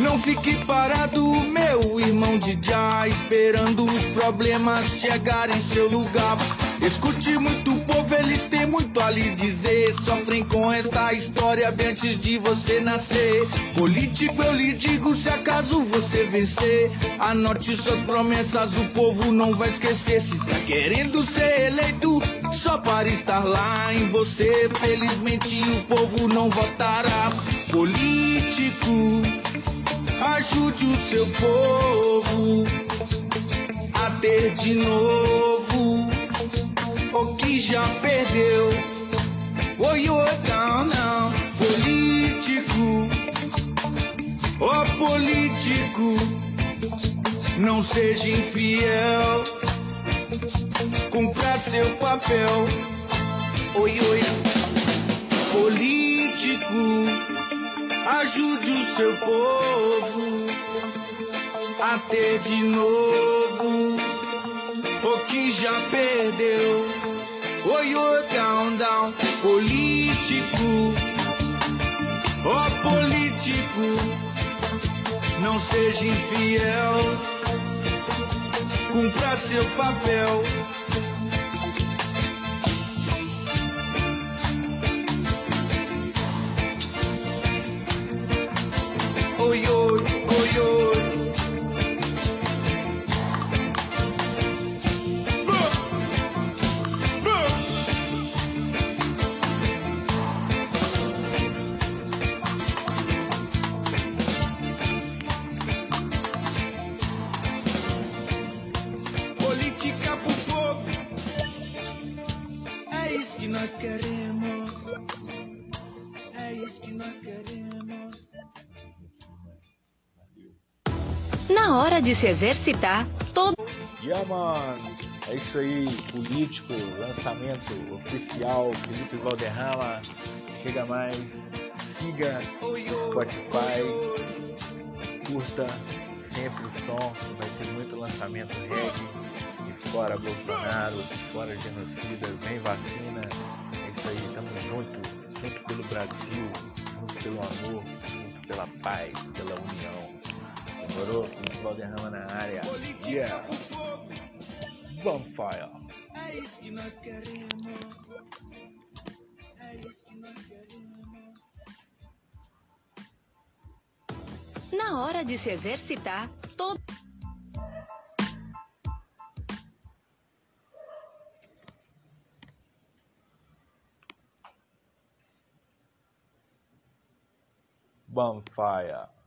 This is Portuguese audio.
Não fique parado, meu irmão de já, esperando os problemas chegarem em seu lugar. Escute muito povo, eles têm muito a lhe dizer. Sofrem com esta história bem antes de você nascer. Político, eu lhe digo, se acaso você vencer, anote suas promessas, o povo não vai esquecer. Se tá querendo ser eleito, só para estar lá em você. Felizmente o povo não votará. Político, ajude o seu povo a ter de novo o que já perdeu. Oi, oi, não, não, político, ó oh, político, não seja infiel, cumpra seu papel. Oi, oi, político, ajude o seu povo a ter de novo o que já perdeu. Oi, oi, down, down, político, ó oh, político, não seja infiel, cumpra seu papel. Oi, oi, oi. Política pro povo. É isso que nós queremos. É isso que nós queremos. Hora de se exercitar, todo Yeah, mano. É isso aí, político, lançamento oficial, Felipe Valderrama. Chega mais, siga Spotify, curta sempre o som, vai ter muito lançamento reggae, fora Bolsonaro, fora genocida, vem vacina. É isso aí, tamo junto, junto pelo Brasil, junto pelo amor, junto pela paz, pela união. Demorou? Felipe Valderrama na área. Yeah! Bonfire! É isso que nós queremos. É isso que nós queremos. na hora de se exercitar, todo Bonfire!